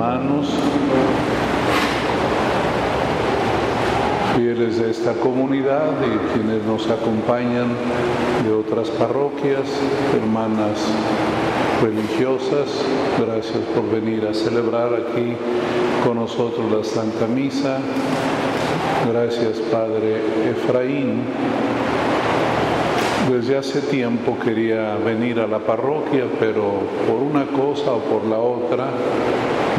hermanos, fieles de esta comunidad y quienes nos acompañan de otras parroquias, hermanas religiosas, gracias por venir a celebrar aquí con nosotros la Santa Misa. Gracias Padre Efraín. Desde hace tiempo quería venir a la parroquia, pero por una cosa o por la otra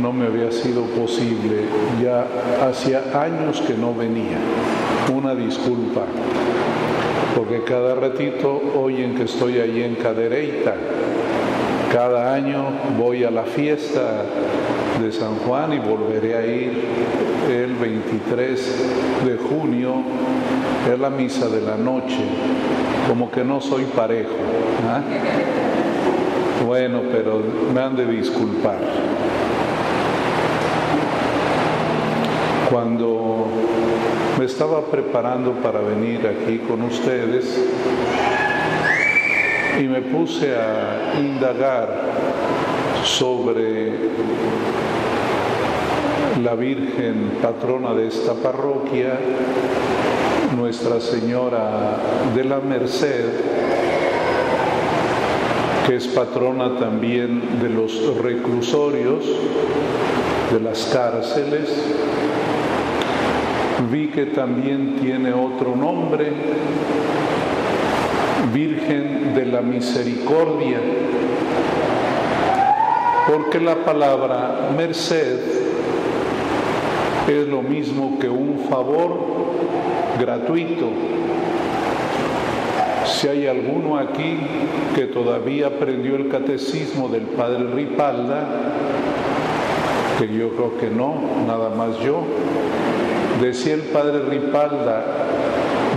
no me había sido posible. Ya hacía años que no venía. Una disculpa, porque cada ratito oyen que estoy ahí en Cadereyta. Cada año voy a la fiesta de San Juan y volveré a ir el 23 de junio, es la misa de la noche, como que no soy parejo. ¿ah? Bueno, pero me han de disculpar. Cuando me estaba preparando para venir aquí con ustedes y me puse a indagar sobre la Virgen patrona de esta parroquia, Nuestra Señora de la Merced, que es patrona también de los reclusorios, de las cárceles. Vi que también tiene otro nombre, Virgen de la Misericordia, porque la palabra merced es lo mismo que un favor gratuito. Si hay alguno aquí que todavía aprendió el catecismo del padre Ripalda, que yo creo que no, nada más yo, decía el padre Ripalda,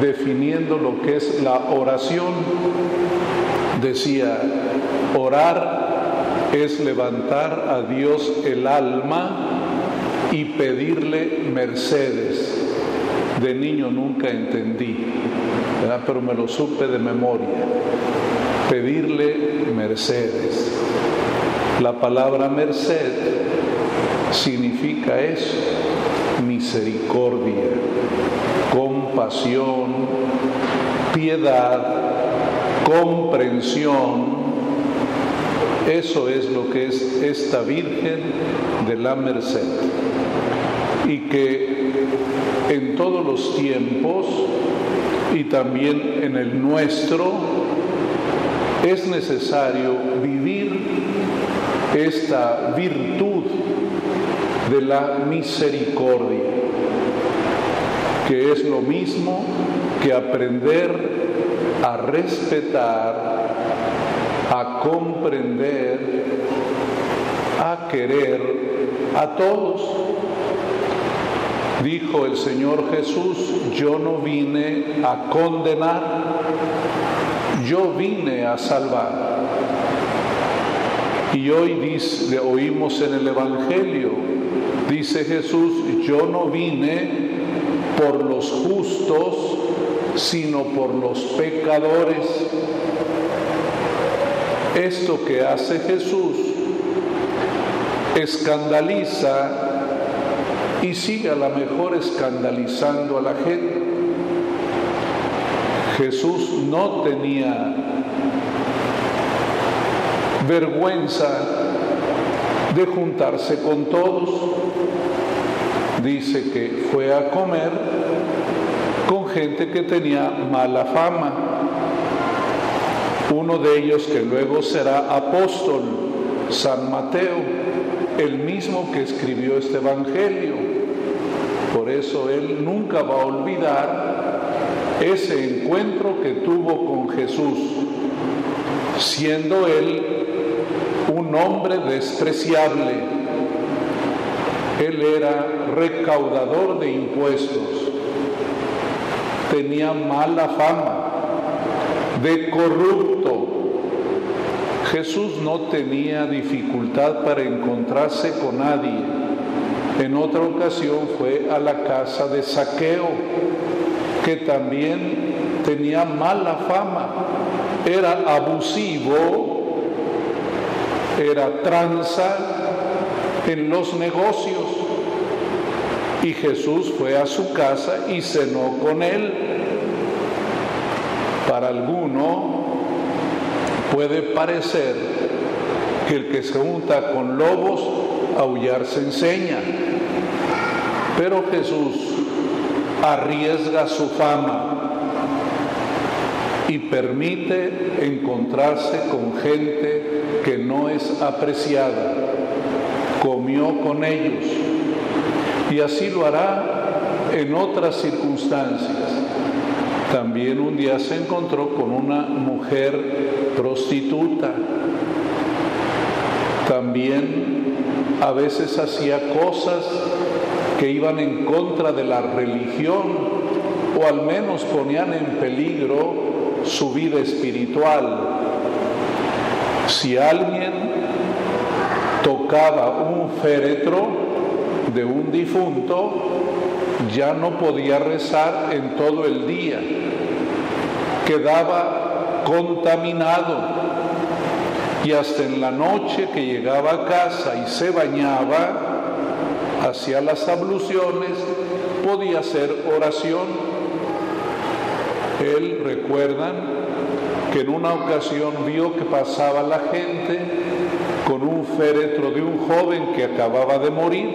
definiendo lo que es la oración, decía, orar es levantar a Dios el alma y pedirle mercedes. De niño nunca entendí, pero me lo supe de memoria. Pedirle mercedes. La palabra merced significa eso, misericordia, compasión, piedad, comprensión. Eso es lo que es esta Virgen de la Merced. Y que en todos los tiempos y también en el nuestro es necesario vivir esta virtud de la misericordia, que es lo mismo que aprender a respetar, a comprender, a querer a todos. Dijo el Señor Jesús, yo no vine a condenar, yo vine a salvar. Y hoy dice, oímos en el Evangelio, dice Jesús, yo no vine por los justos, sino por los pecadores. Esto que hace Jesús escandaliza y sigue a lo mejor escandalizando a la gente. Jesús no tenía vergüenza de juntarse con todos. Dice que fue a comer con gente que tenía mala fama. Uno de ellos que luego será apóstol, San Mateo, el mismo que escribió este Evangelio. Por eso él nunca va a olvidar ese encuentro que tuvo con Jesús, siendo él un hombre despreciable. Él era recaudador de impuestos, tenía mala fama, de corrupto. Jesús no tenía dificultad para encontrarse con nadie. En otra ocasión fue a la casa de Saqueo, que también tenía mala fama, era abusivo, era tranza en los negocios. Y Jesús fue a su casa y cenó con él. Para alguno puede parecer que el que se junta con lobos, aullar se enseña. Pero Jesús arriesga su fama y permite encontrarse con gente que no es apreciada. Comió con ellos y así lo hará en otras circunstancias. También un día se encontró con una mujer prostituta. También a veces hacía cosas que iban en contra de la religión o al menos ponían en peligro su vida espiritual. Si alguien tocaba un féretro de un difunto, ya no podía rezar en todo el día, quedaba contaminado y hasta en la noche que llegaba a casa y se bañaba, hacía las abluciones, podía hacer oración. Él, recuerdan, que en una ocasión vio que pasaba la gente con un féretro de un joven que acababa de morir,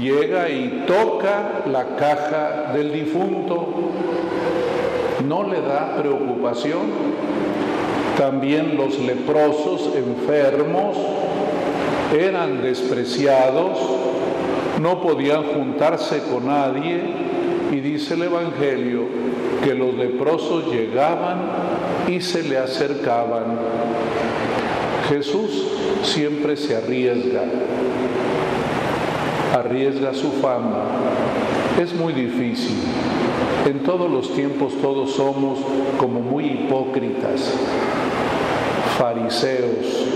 llega y toca la caja del difunto, no le da preocupación. También los leprosos enfermos eran despreciados, no podían juntarse con nadie y dice el Evangelio que los leprosos llegaban y se le acercaban. Jesús siempre se arriesga, arriesga su fama. Es muy difícil. En todos los tiempos todos somos como muy hipócritas, fariseos.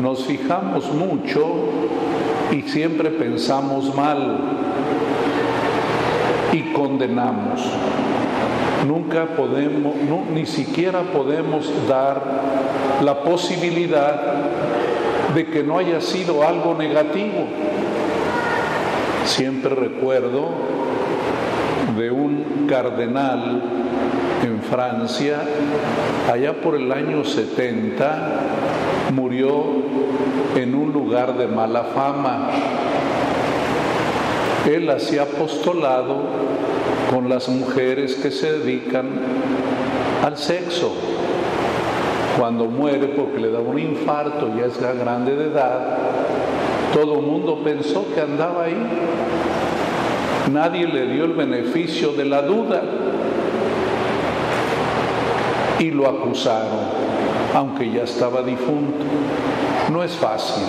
Nos fijamos mucho y siempre pensamos mal y condenamos. Nunca podemos, ni siquiera podemos dar la posibilidad de que no haya sido algo negativo. Siempre recuerdo de un cardenal en Francia, allá por el año 70, murió en un lugar de mala fama. Él hacía apostolado con las mujeres que se dedican al sexo. Cuando muere porque le da un infarto, ya es grande de edad, todo el mundo pensó que andaba ahí. Nadie le dio el beneficio de la duda y lo acusaron, aunque ya estaba difunto. No es fácil.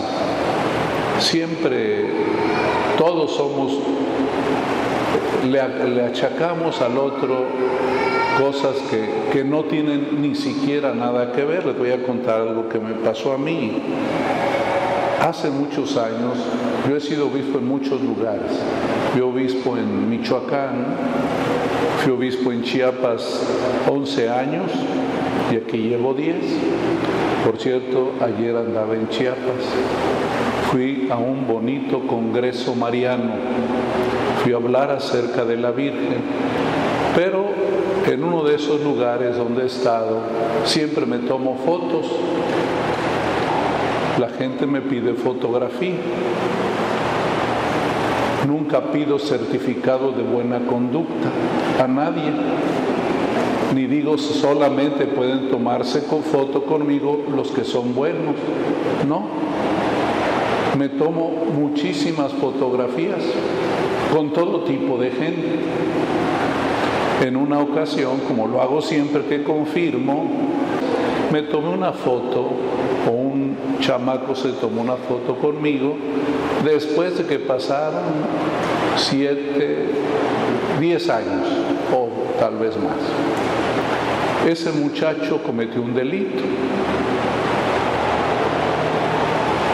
Siempre todos somos le, achacamos al otro cosas que, que, no tienen ni siquiera nada que ver. Les voy a contar algo que me pasó a mí. Hace muchos años, yo he sido obispo en muchos lugares. Fui obispo en Michoacán, fui obispo en Chiapas 11 años y aquí llevo 10. Por cierto, ayer andaba en Chiapas. Fui a un bonito congreso mariano fui a hablar acerca de la Virgen, pero en uno de esos lugares donde he estado siempre me tomo fotos. La gente me pide fotografía. Nunca pido certificado de buena conducta a nadie. Ni digo solamente pueden tomarse con foto conmigo los que son buenos. No. Me tomo muchísimas fotografías con todo tipo de gente. En una ocasión, como lo hago siempre que confirmo, me tomé una foto, o un chamaco se tomó una foto conmigo, después de que pasaron siete, diez años, o tal vez más. Ese muchacho cometió un delito.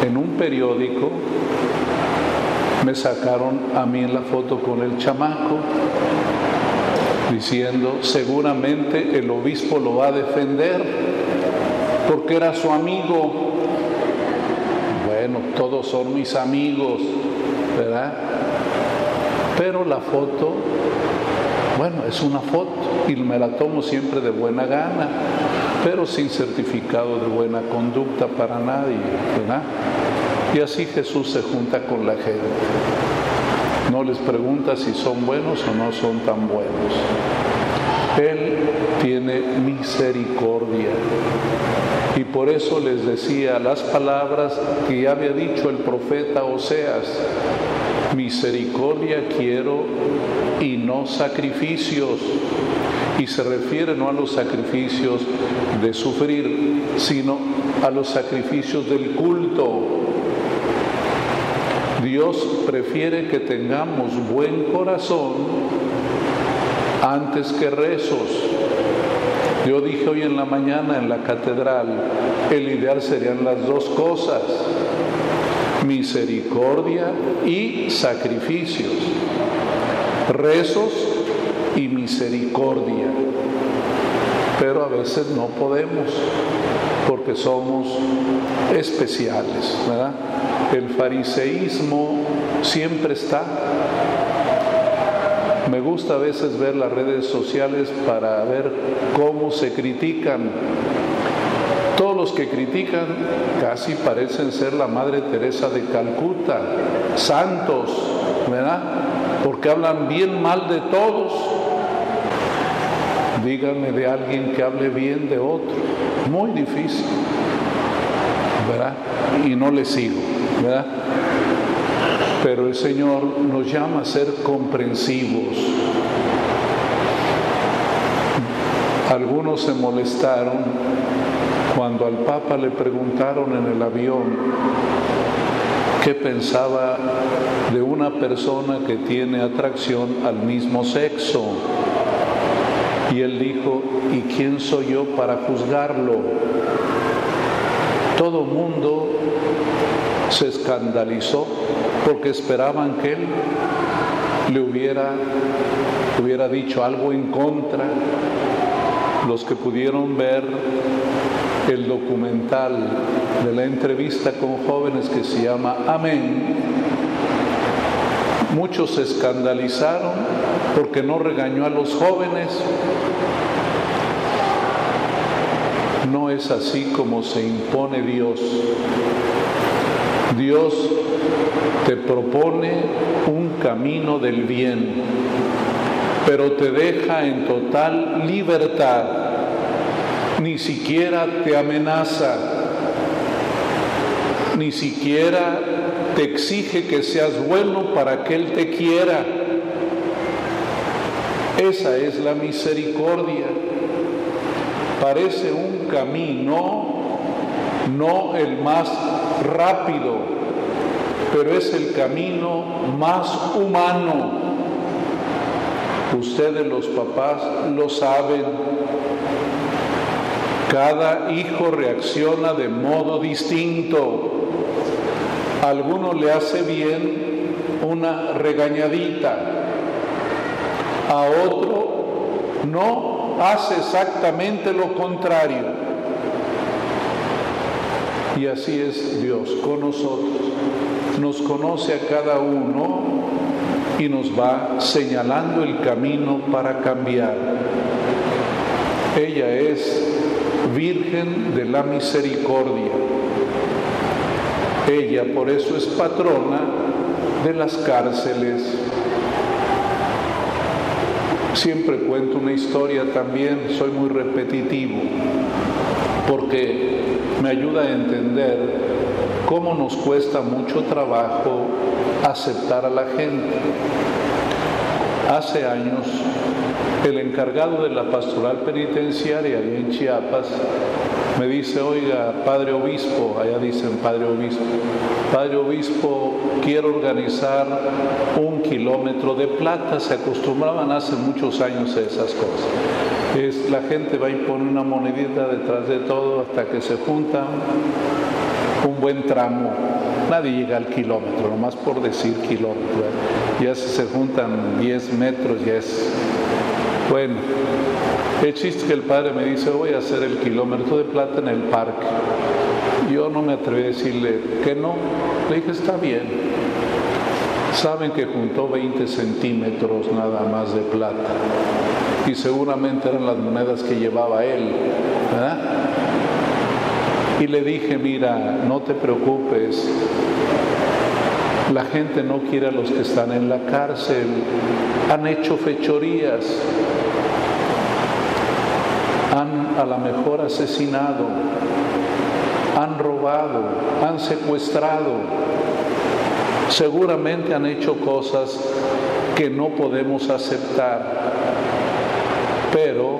En un periódico me sacaron a mí en la foto con el chamaco, diciendo, seguramente el obispo lo va a defender porque era su amigo. Todos son mis amigos, ¿verdad? Pero la foto, bueno, es una foto y me la tomo siempre de buena gana, pero sin certificado de buena conducta para nadie, ¿verdad? Y así Jesús se junta con la gente. No les pregunta si son buenos o no son tan buenos. Él tiene misericordia. Y por eso les decía las palabras que ya había dicho el profeta Oseas, misericordia quiero y no sacrificios. Y se refiere no a los sacrificios de sufrir, sino a los sacrificios del culto. Dios prefiere que tengamos buen corazón antes que rezos. Yo dije hoy en la mañana en la catedral, el ideal serían las dos cosas, misericordia y sacrificios, rezos y misericordia. Pero a veces no podemos porque somos especiales, ¿verdad? El fariseísmo siempre está me gusta a veces ver las redes sociales para ver cómo se critican. Todos los que critican casi parecen ser la Madre Teresa de Calcuta, santos, ¿verdad? Porque hablan bien mal de todos. Díganme de alguien que hable bien de otro. Muy difícil, ¿verdad? Y no le sigo, ¿verdad? Pero el Señor nos llama a ser comprensivos. Algunos se molestaron cuando al Papa le preguntaron en el avión qué pensaba de una persona que tiene atracción al mismo sexo. Y él dijo, ¿y quién soy yo para juzgarlo? Todo mundo se escandalizó porque esperaban que él le hubiera, hubiera dicho algo en contra. Los que pudieron ver el documental de la entrevista con jóvenes que se llama Amén, muchos se escandalizaron porque no regañó a los jóvenes. No es así como se impone Dios. Dios te propone un camino del bien, pero te deja en total libertad, ni siquiera te amenaza, ni siquiera te exige que seas bueno para que Él te quiera. Esa es la misericordia. Parece un camino, no el más rápido, pero es el camino más humano. Ustedes los papás lo saben. Cada hijo reacciona de modo distinto. A alguno le hace bien una regañadita, a otro no hace exactamente lo contrario. Y así es Dios con nosotros. Nos conoce a cada uno y nos va señalando el camino para cambiar. Ella es Virgen de la Misericordia. Ella por eso es patrona de las cárceles. Siempre cuento una historia también, soy muy repetitivo, porque me ayuda a entender cómo nos cuesta mucho trabajo aceptar a la gente. Hace años, el encargado de la pastoral penitenciaria en Chiapas me dice, oiga, padre obispo, allá dicen padre obispo, padre obispo, quiero organizar un kilómetro de plata, se acostumbraban hace muchos años a esas cosas es la gente va y pone una monedita detrás de todo hasta que se junta un buen tramo. Nadie llega al kilómetro, nomás por decir kilómetro. Ya si se juntan 10 metros, ya es bueno. El chiste que el padre me dice, voy a hacer el kilómetro de plata en el parque. Yo no me atreví a decirle que no. Le dije, está bien. Saben que juntó 20 centímetros nada más de plata. Y seguramente eran las monedas que llevaba él. Y le dije, mira, no te preocupes. La gente no quiere a los que están en la cárcel. Han hecho fechorías. Han a lo mejor asesinado. Han robado. Han secuestrado. Seguramente han hecho cosas que no podemos aceptar. Pero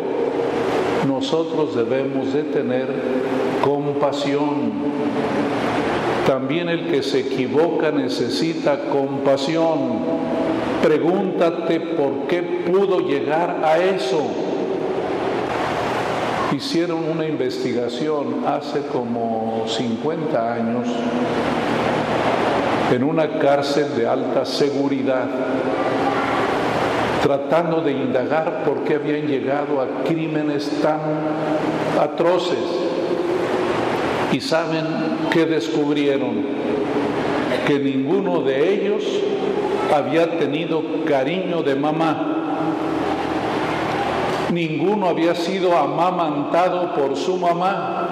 nosotros debemos de tener compasión. También el que se equivoca necesita compasión. Pregúntate por qué pudo llegar a eso. Hicieron una investigación hace como 50 años en una cárcel de alta seguridad, tratando de indagar por qué habían llegado a crímenes tan atroces. Y saben que descubrieron que ninguno de ellos había tenido cariño de mamá. Ninguno había sido amamantado por su mamá.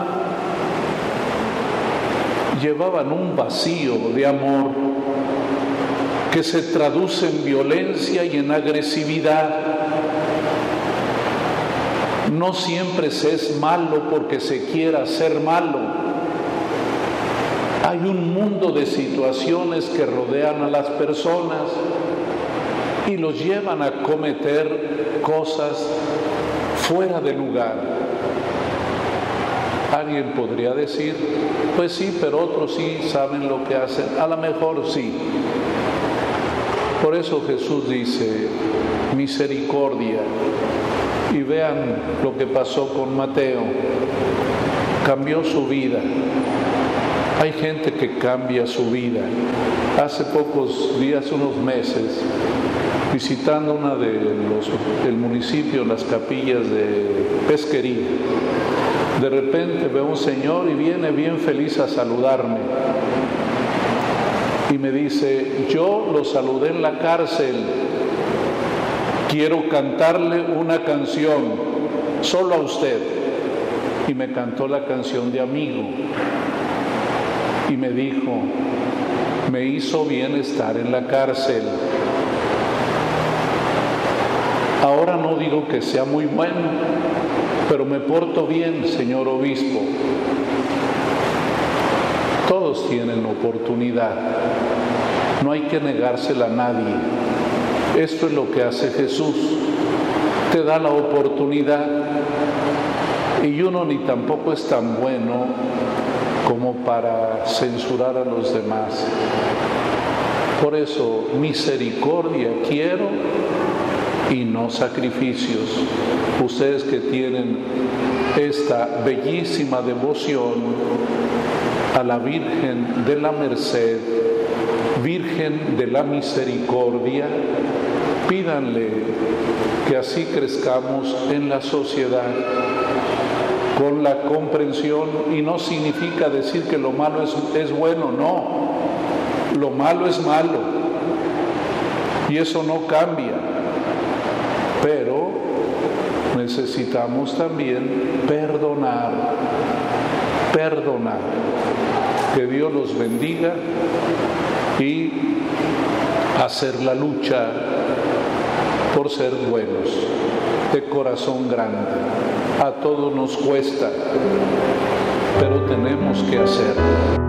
Llevaban un vacío de amor que se traduce en violencia y en agresividad. No siempre se es malo porque se quiera ser malo hay un mundo de situaciones que rodean a las personas y los llevan a cometer cosas fuera de lugar. Alguien podría decir, pues sí, pero otros sí saben lo que hacen. A lo mejor sí. Por eso Jesús dice, misericordia. Y vean lo que pasó con Mateo. Cambió su vida hay gente que cambia su vida. Hace pocos días, unos meses, visitando una de los del municipio, las capillas de pesquería, de repente veo un señor y viene bien feliz a saludarme. Y me dice, yo lo saludé en la cárcel, quiero cantarle una canción, solo a usted. Y me cantó la canción de amigo y me dijo, me hizo bien estar en la cárcel. Ahora no digo que sea muy bueno, pero me porto bien, señor obispo. Tienen oportunidad, no hay que negársela a nadie. Esto es lo que hace Jesús, te da la oportunidad y uno ni tampoco es tan bueno como para censurar a los demás. Por eso, misericordia quiero y no sacrificios. Ustedes que tienen esta bellísima devoción a la Virgen de la Merced, Virgen de la Misericordia, pídanle que así crezcamos en la sociedad con la comprensión y no significa decir que lo malo es, bueno, no, lo malo es malo y eso no cambia, pero necesitamos también perdonar, perdonar, que Dios los bendiga y hacer la lucha por ser buenos, de corazón grande. A todos nos cuesta, pero tenemos que hacerlo.